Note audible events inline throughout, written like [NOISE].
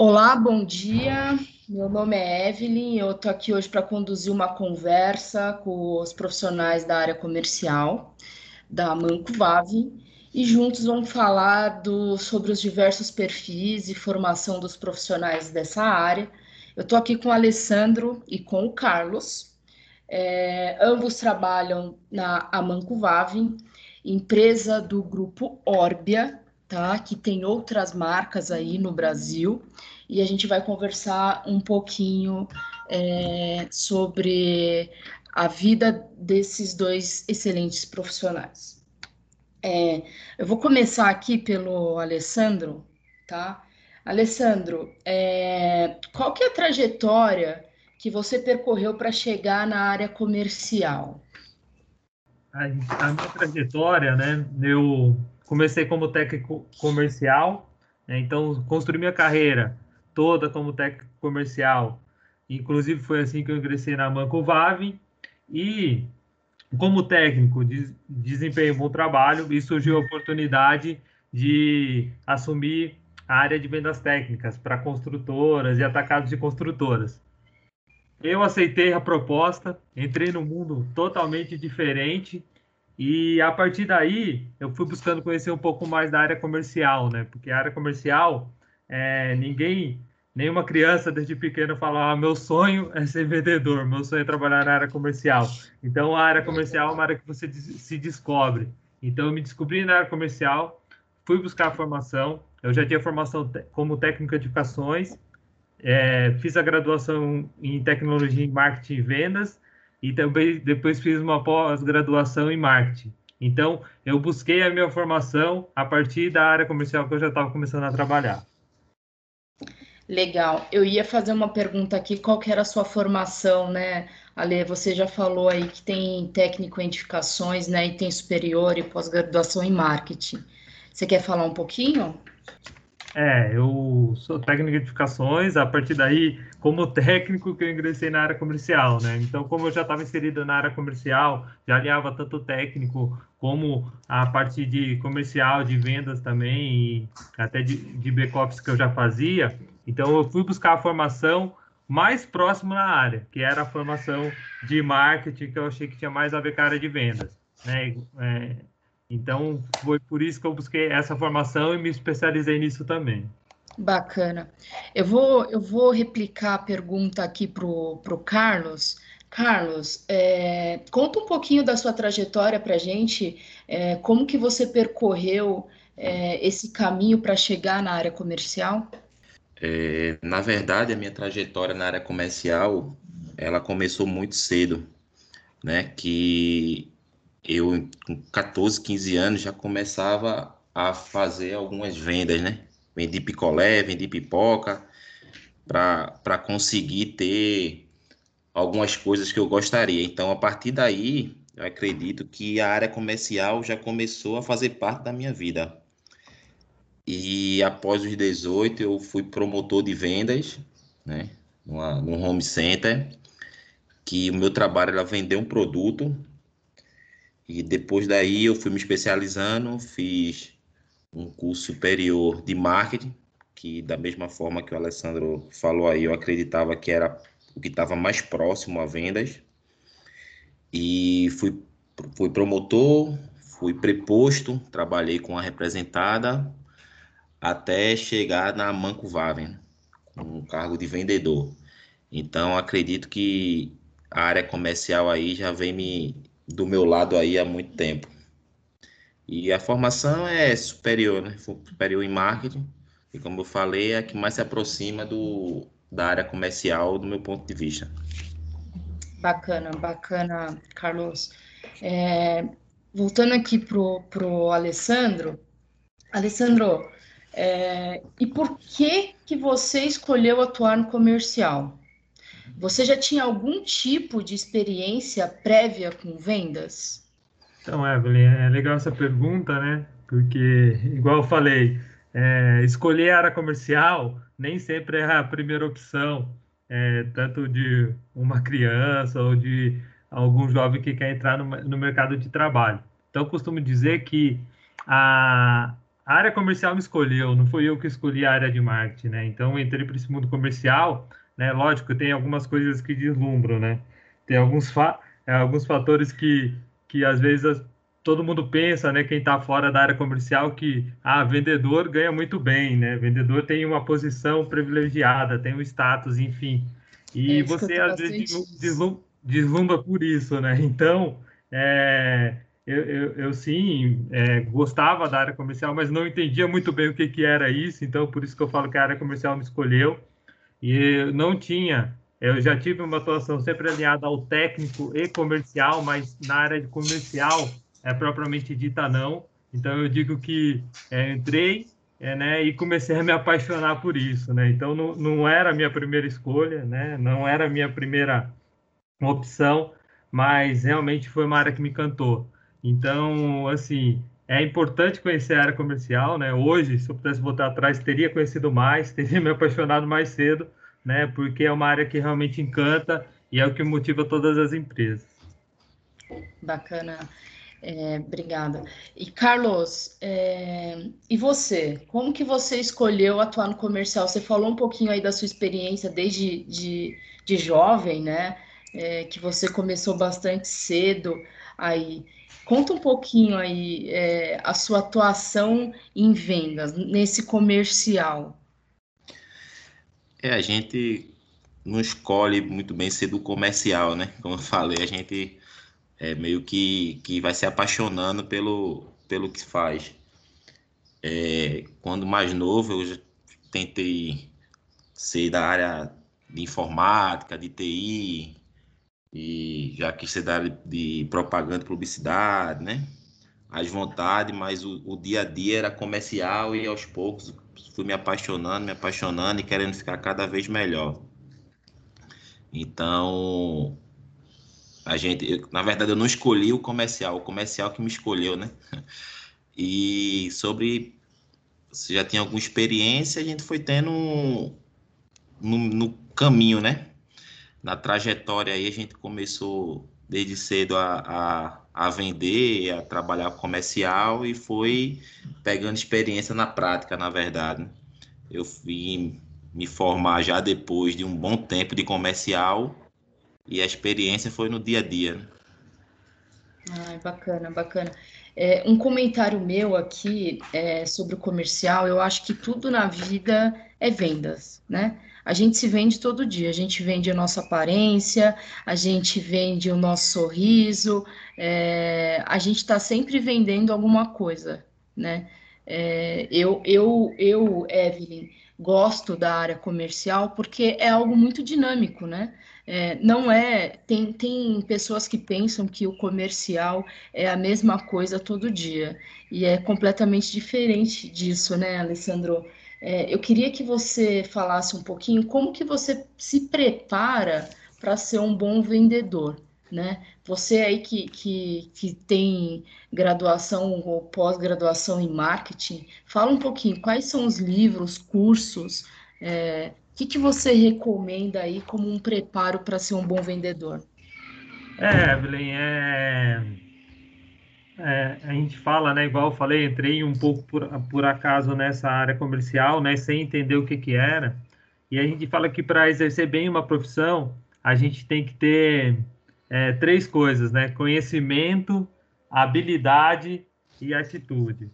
Olá, bom dia. Meu nome é Evelyn. Eu estou aqui hoje para conduzir uma conversa com os profissionais da área comercial da Manco Vave e juntos vamos falar do, sobre os diversos perfis e formação dos profissionais dessa área. Eu estou aqui com o Alessandro e com o Carlos. É, ambos trabalham na Amanco Vave, empresa do grupo Orbia, tá? Que tem outras marcas aí no Brasil e a gente vai conversar um pouquinho é, sobre a vida desses dois excelentes profissionais. É, eu vou começar aqui pelo Alessandro, tá? Alessandro, é, qual que é a trajetória que você percorreu para chegar na área comercial? A, a minha trajetória, né? Eu comecei como técnico comercial, né, então construí minha carreira toda como técnico comercial. Inclusive foi assim que eu ingressei na Manco Vave e como técnico desempenhei um bom trabalho e surgiu a oportunidade de assumir a área de vendas técnicas para construtoras e atacados de construtoras. Eu aceitei a proposta, entrei num mundo totalmente diferente e a partir daí, eu fui buscando conhecer um pouco mais da área comercial, né? Porque a área comercial, é, ninguém, nenhuma criança desde pequeno fala: ah, meu sonho é ser vendedor, meu sonho é trabalhar na área comercial. Então, a área comercial é uma área que você se descobre. Então, eu me descobri na área comercial, fui buscar a formação. Eu já tinha formação como técnico de edificações, é, fiz a graduação em tecnologia em marketing e vendas e também depois fiz uma pós-graduação em marketing. Então, eu busquei a minha formação a partir da área comercial que eu já estava começando a trabalhar. Legal. Eu ia fazer uma pergunta aqui, qual que era a sua formação, né, Ale? Você já falou aí que tem técnico em edificações, né, e tem superior e pós-graduação em marketing. Você quer falar um pouquinho? É, eu sou técnico de edificações, a partir daí, como técnico que eu ingressei na área comercial, né? Então, como eu já estava inserido na área comercial, já alinhava tanto técnico como a parte de comercial, de vendas também, e até de, de back-office que eu já fazia. Então, eu fui buscar a formação mais próxima na área, que era a formação de marketing, que eu achei que tinha mais a ver com a área de vendas, né? É, então, foi por isso que eu busquei essa formação e me especializei nisso também. Bacana. Eu vou, eu vou replicar a pergunta aqui para o Carlos. Carlos, é, conta um pouquinho da sua trajetória para a gente, é, como que você percorreu é, esse caminho para chegar na área comercial? É, na verdade, a minha trajetória na área comercial, ela começou muito cedo, né? Que eu, com 14, 15 anos, já começava a fazer algumas vendas, né? Vendi picolé, vendi pipoca, para conseguir ter algumas coisas que eu gostaria. Então, a partir daí, eu acredito que a área comercial já começou a fazer parte da minha vida. E após os 18, eu fui promotor de vendas, né? Num home center, que o meu trabalho era vender um produto e depois daí eu fui me especializando, fiz um curso superior de marketing, que da mesma forma que o Alessandro falou aí, eu acreditava que era o que estava mais próximo a vendas. E fui, fui promotor, fui preposto, trabalhei com a representada até chegar na Manco Vaven, com o cargo de vendedor. Então, acredito que a área comercial aí já vem me do meu lado aí há muito tempo. E a formação é superior, né? Superior em marketing. E como eu falei, é a que mais se aproxima do, da área comercial do meu ponto de vista. Bacana, bacana, Carlos. É, voltando aqui pro, pro Alessandro. Alessandro, é, e por que que você escolheu atuar no comercial? Você já tinha algum tipo de experiência prévia com vendas? Então, Evelyn, é legal essa pergunta, né? Porque, igual eu falei, é, escolher a área comercial nem sempre é a primeira opção, é, tanto de uma criança ou de algum jovem que quer entrar no, no mercado de trabalho. Então, eu costumo dizer que a, área comercial me escolheu, não fui eu que escolhi a área de marketing, né? Então, entrei para esse mundo comercial, né? Lógico, tem algumas coisas que deslumbram, né? Tem alguns, fa é, alguns fatores que, que às vezes todo mundo pensa, né? Quem está fora da área comercial que, ah, vendedor ganha muito bem, né? Vendedor tem uma posição privilegiada, tem um status, enfim. E é você às vezes deslumbra, deslumbra por isso, né? Então, é, eu, eu, eu sim é, gostava da área comercial, mas não entendia muito bem o que, que era isso, então por isso que eu falo que a área comercial me escolheu. E não tinha, eu já tive uma atuação sempre alinhada ao técnico e comercial, mas na área de comercial, é propriamente dita, não. Então eu digo que é, entrei é, né, e comecei a me apaixonar por isso, né? Então não, não era a minha primeira escolha, né? Não era a minha primeira opção, mas realmente foi uma área que me encantou. Então, assim, é importante conhecer a área comercial, né? Hoje, se eu pudesse voltar atrás, teria conhecido mais, [LAUGHS] teria me apaixonado mais cedo, né? Porque é uma área que realmente encanta e é o que motiva todas as empresas. Bacana. É, obrigada. E Carlos, é, e você? Como que você escolheu atuar no comercial? Você falou um pouquinho aí da sua experiência desde de, de jovem, né? É, que você começou bastante cedo aí. Conta um pouquinho aí é, a sua atuação em vendas, nesse comercial. É, a gente não escolhe muito bem ser do comercial, né? Como eu falei, a gente é meio que, que vai se apaixonando pelo, pelo que faz. É, quando mais novo, eu tentei ser da área de informática, de TI, e já ser da área de propaganda publicidade, né? As vontades, mas o, o, dia a dia era comercial e aos poucos fui me apaixonando, me apaixonando e querendo ficar cada vez melhor. Então, a gente, eu, na verdade, eu não escolhi o comercial, o comercial que me escolheu, né? [LAUGHS] E sobre se já tinha alguma experiência, a gente foi tendo no, no caminho, né? Na trajetória aí a gente começou desde cedo a, a, a vender, a trabalhar comercial e foi pegando experiência na prática, na verdade. Eu vim me formar já depois de um bom tempo de comercial e a experiência foi no dia a dia. Né? Ai, bacana, bacana. É, um comentário meu aqui é, sobre o comercial, eu acho que tudo na vida é vendas, né? A gente se vende todo dia, a gente vende a nossa aparência, a gente vende o nosso sorriso, é, a gente está sempre vendendo alguma coisa, né? É, eu, eu, eu, Evelyn, gosto da área comercial porque é algo muito dinâmico, né? É, não é. Tem, tem pessoas que pensam que o comercial é a mesma coisa todo dia, e é completamente diferente disso, né, Alessandro? É, eu queria que você falasse um pouquinho como que você se prepara para ser um bom vendedor, né? Você aí que, que, que tem graduação ou pós-graduação em marketing, fala um pouquinho quais são os livros, cursos, é, o que, que você recomenda aí como um preparo para ser um bom vendedor? É, Evelyn, é é, a gente fala, né, igual eu falei, entrei um pouco por, por acaso nessa área comercial, né, sem entender o que que era. E a gente fala que para exercer bem uma profissão, a gente tem que ter é, três coisas, né? Conhecimento, habilidade e atitude.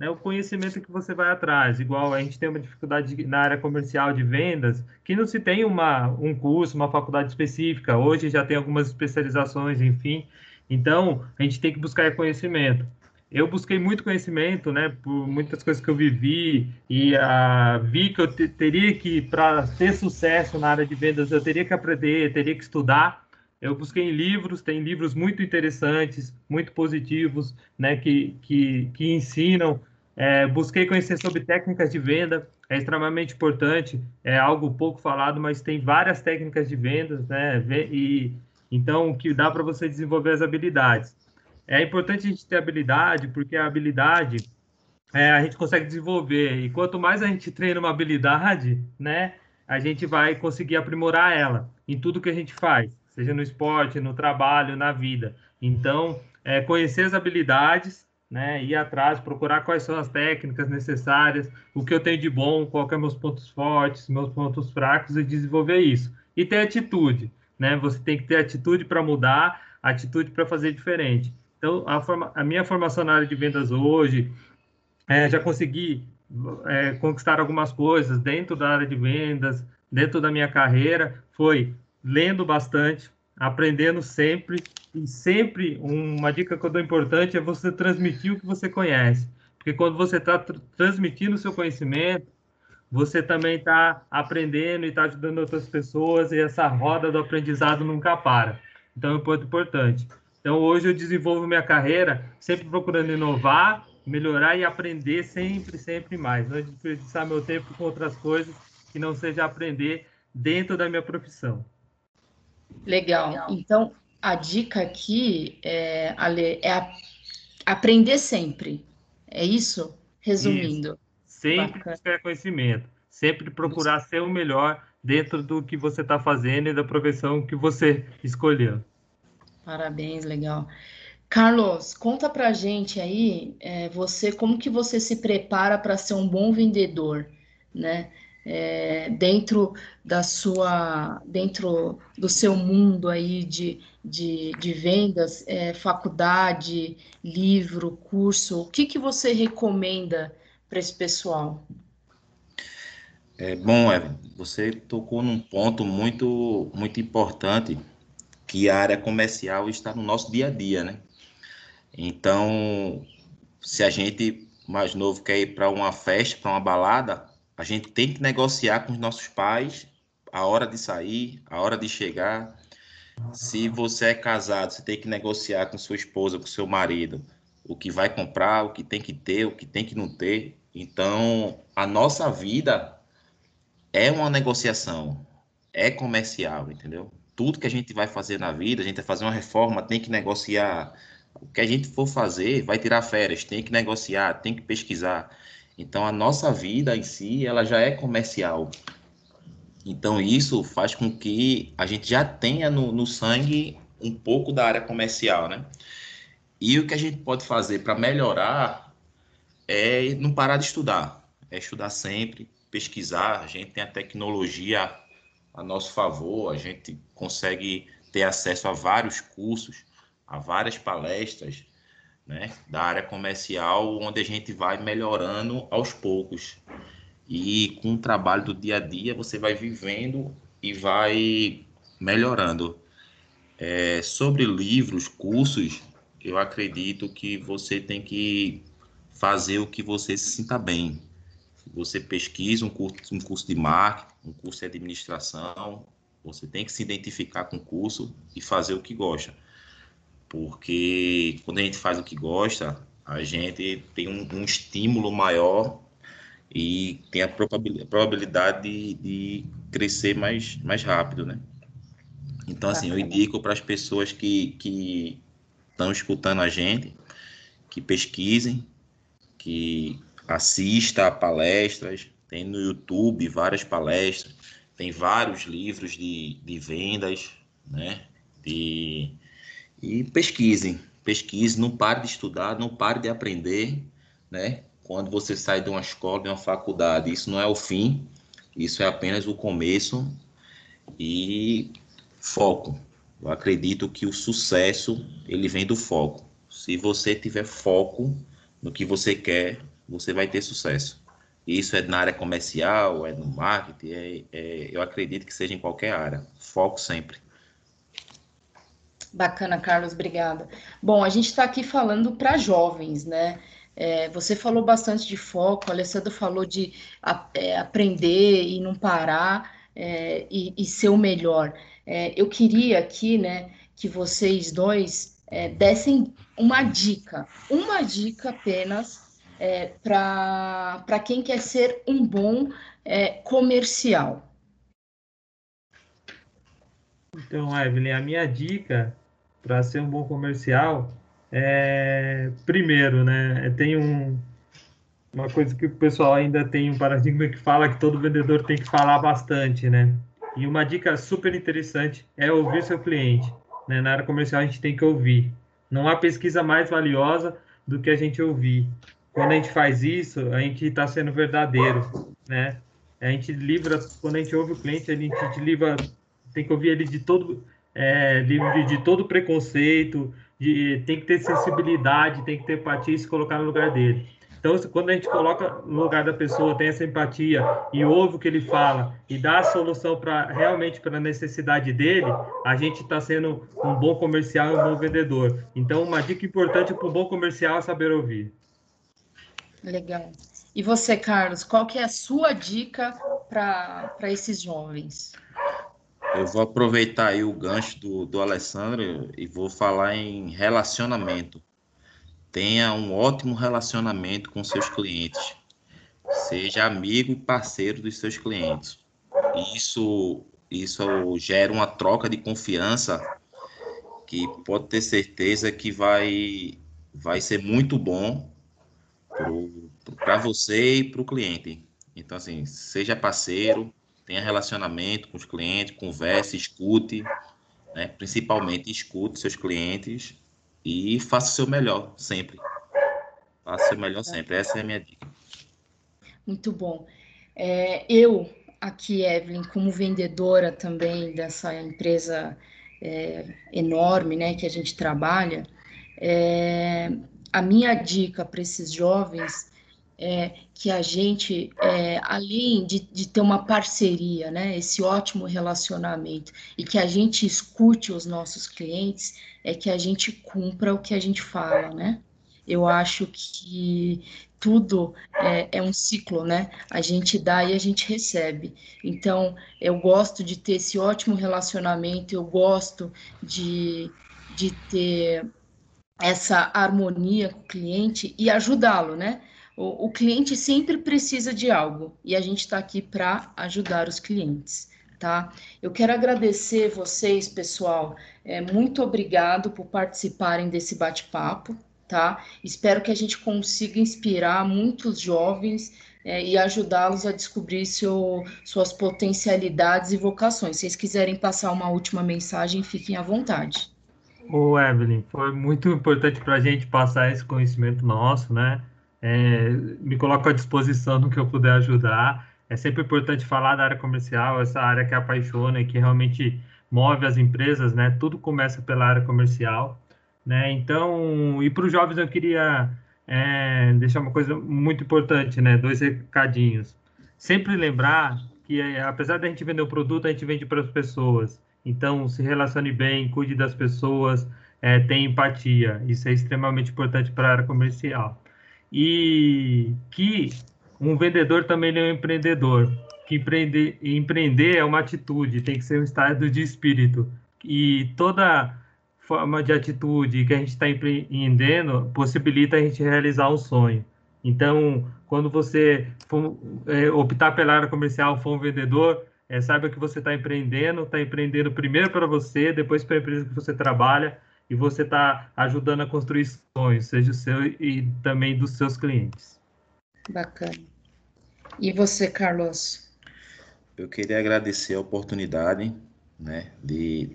É o conhecimento que você vai atrás. Igual a gente tem uma dificuldade na área comercial de vendas, que não se tem uma, um curso, uma faculdade específica. Hoje já tem algumas especializações, enfim. Então, a gente tem que buscar conhecimento. Eu busquei muito conhecimento, né, por muitas coisas que eu vivi e uh, vi que eu teria que, para ter sucesso na área de vendas, eu teria que aprender, teria que estudar. Eu busquei em livros, tem livros muito interessantes, muito positivos, né, que, que, que ensinam. É, busquei conhecer sobre técnicas de venda, é extremamente importante, é algo pouco falado, mas tem várias técnicas de vendas, né, e então, que dá para você desenvolver as habilidades. É importante a gente ter habilidade, porque a habilidade é, a gente consegue desenvolver. E quanto mais a gente treina uma habilidade, né, a gente vai conseguir aprimorar ela em tudo que a gente faz, seja no esporte, no trabalho, na vida. Então, é, conhecer as habilidades, né? Ir atrás, procurar quais são as técnicas necessárias, o que eu tenho de bom, qual é meus pontos fortes, meus pontos fracos e desenvolver isso. E ter atitude, né? Você tem que ter atitude para mudar, atitude para fazer diferente. Então, a, forma, a, minha formação na área de vendas hoje, é, já consegui é, conquistar algumas coisas dentro da área de vendas, dentro da minha carreira, foi lendo bastante, aprendendo sempre, e sempre uma dica que eu dou importante é você transmitir o que você conhece. Porque quando você está tr transmitindo o seu conhecimento, você também está aprendendo e está ajudando outras pessoas, e essa roda do aprendizado nunca para. Então, é um ponto importante. Então, hoje eu desenvolvo minha carreira sempre procurando inovar, melhorar e aprender sempre, sempre mais. Não desperdiçar meu tempo com outras coisas que não seja aprender dentro da minha profissão. Legal. Legal. Então, a dica aqui, é, Ale, é a, aprender sempre. É isso? Resumindo. Isso. Sempre Bacana. buscar conhecimento. Sempre procurar ser o melhor dentro do que você está fazendo e da profissão que você escolheu. Parabéns, legal. Carlos, conta pra gente aí, é, você, como que você se prepara para ser um bom vendedor, né? É, dentro da sua, dentro do seu mundo aí de, de, de vendas, é, faculdade, livro, curso, o que que você recomenda para esse pessoal? É bom, é, você tocou num ponto muito, muito importante que a área comercial está no nosso dia a dia, né? Então, se a gente mais novo quer ir para uma festa, para uma balada, a gente tem que negociar com os nossos pais a hora de sair, a hora de chegar. Se você é casado, você tem que negociar com sua esposa, com seu marido, o que vai comprar, o que tem que ter, o que tem que não ter. Então, a nossa vida é uma negociação, é comercial, entendeu? tudo que a gente vai fazer na vida, a gente vai fazer uma reforma, tem que negociar. O que a gente for fazer, vai tirar férias, tem que negociar, tem que pesquisar. Então, a nossa vida em si, ela já é comercial. Então, isso faz com que a gente já tenha no, no sangue um pouco da área comercial, né? E o que a gente pode fazer para melhorar é não parar de estudar, é estudar sempre, pesquisar. A gente tem a tecnologia a nosso favor, a gente consegue ter acesso a vários cursos, a várias palestras, né, da área comercial, onde a gente vai melhorando aos poucos. E com o trabalho do dia a dia, você vai vivendo e vai melhorando. É, sobre livros, cursos, eu acredito que você tem que fazer o que você se sinta bem. Você pesquisa um curso, um curso de marketing, um curso de administração, você tem que se identificar com o curso e fazer o que gosta. Porque quando a gente faz o que gosta, a gente tem um, um estímulo maior e tem a probabilidade de, de, crescer mais, mais rápido, né? Então, assim, eu indico para as pessoas que, que estão escutando a gente, que pesquisem, que assista a palestras, tem no YouTube várias palestras, tem vários livros de, de vendas, né? De, e pesquisem, pesquise, não pare de estudar, não pare de aprender, né? Quando você sai de uma escola, de uma faculdade, isso não é o fim, isso é apenas o começo e foco. Eu acredito que o sucesso ele vem do foco. Se você tiver foco no que você quer, você vai ter sucesso. Isso é na área comercial, é no marketing, é, é, eu acredito que seja em qualquer área. Foco sempre. Bacana, Carlos, obrigada. Bom, a gente está aqui falando para jovens, né? É, você falou bastante de foco, a Alessandra falou de a, é, aprender e não parar é, e, e, ser o melhor. É, eu queria aqui, né, que vocês dois é, dessem uma dica, uma dica apenas é, para quem quer ser um bom é, comercial? Então, Evelyn, a minha dica para ser um bom comercial é, primeiro, né, tem um, uma coisa que o pessoal ainda tem um paradigma que fala que todo vendedor tem que falar bastante, né? E uma dica super interessante é ouvir seu cliente. Né? Na área comercial a gente tem que ouvir. Não há pesquisa mais valiosa do que a gente ouvir. Quando a gente faz isso, a gente está sendo verdadeiro, né? A gente livra, quando a gente ouve o cliente, a gente livra, tem que ouvir ele de todo, é, livre de todo preconceito, de, tem que ter sensibilidade, tem que ter empatia e se colocar no lugar dele. Então, quando a gente coloca no lugar da pessoa, tem essa empatia e ouve o que ele fala e dá a solução para realmente para a necessidade dele, a gente está sendo um bom comercial e um bom vendedor. Então, uma dica importante para um bom comercial é saber ouvir. Legal. E você, Carlos, qual que é a sua dica para esses jovens? Eu vou aproveitar aí o gancho do, do Alessandro e vou falar em relacionamento tenha um ótimo relacionamento com seus clientes. Seja amigo e parceiro dos seus clientes. Isso, isso gera uma troca de confiança que pode ter certeza que vai, vai ser muito bom para você e para o cliente. Então, assim, seja parceiro, tenha relacionamento com os clientes, converse, escute, né? principalmente escute seus clientes e faça o seu melhor sempre. Faça o seu melhor sempre. Essa é a minha dica. Muito bom. É, eu, aqui, Evelyn, como vendedora também dessa empresa é, enorme né, que a gente trabalha, é, a minha dica para esses jovens é que a gente, é, além de, de, ter uma parceria, né, esse ótimo relacionamento, e que a gente escute os nossos clientes, é que a gente cumpra o que a gente fala, né? Eu acho que tudo é, é, um ciclo, né? A gente dá e a gente recebe. Então, eu gosto de ter esse ótimo relacionamento, eu gosto de, de ter essa harmonia com o cliente e ajudá-lo, né? O, o, cliente sempre precisa de algo e a gente está aqui para ajudar os clientes, tá? Eu quero agradecer vocês, pessoal. É, muito obrigado por participarem desse bate-papo, tá? Espero que a gente consiga inspirar muitos jovens é, e ajudá-los a descobrir seu, suas potencialidades e vocações. Se vocês quiserem passar uma última mensagem, fiquem à vontade. Ô, Evelyn, foi muito importante para a gente passar esse conhecimento nosso, né? É, me coloco à disposição no que eu puder ajudar. É sempre importante falar da área comercial, essa área que apaixona e que realmente move as empresas, né? Tudo começa pela área comercial, né? Então, e para os jovens eu queria é, deixar uma coisa muito importante, né? Dois recadinhos. Sempre lembrar que, apesar da gente vender o produto, a gente vende para as pessoas. Então, se relacione bem, cuide das pessoas, é, tenha empatia. Isso é extremamente importante para a área comercial e que um vendedor também é um empreendedor, que empreender, empreender é uma atitude, tem que ser um estado de espírito. E toda forma de atitude que a gente está empreendendo possibilita a gente realizar um sonho. Então, quando você for, é, optar pela área comercial, for um vendedor, é, saiba que você está empreendendo, está empreendendo primeiro para você, depois para a empresa que você trabalha, e você está ajudando a construir sonhos, seja o seu e também dos seus clientes. Bacana. E você, Carlos? Eu queria agradecer a oportunidade, né, de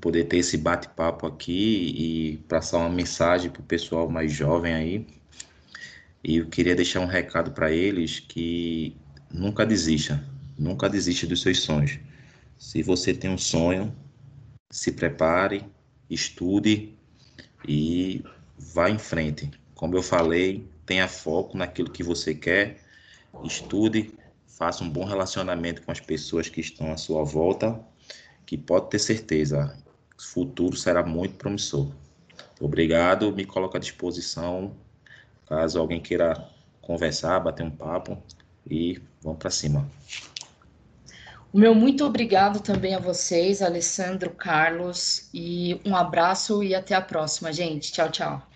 poder ter esse bate-papo aqui e passar uma mensagem para o pessoal mais jovem aí. E eu queria deixar um recado para eles que nunca desista, nunca desista dos seus sonhos. Se você tem um sonho, se prepare, estude e vá em frente. Como eu falei, tenha foco naquilo que você quer, estude, faça um bom relacionamento com as pessoas que estão à sua volta, que pode ter certeza, o futuro será muito promissor. Obrigado, me coloco à disposição caso alguém queira conversar, bater um papo e vamos para cima. Meu muito obrigado também a vocês, Alessandro, Carlos, e um abraço e até a próxima, gente. Tchau, tchau.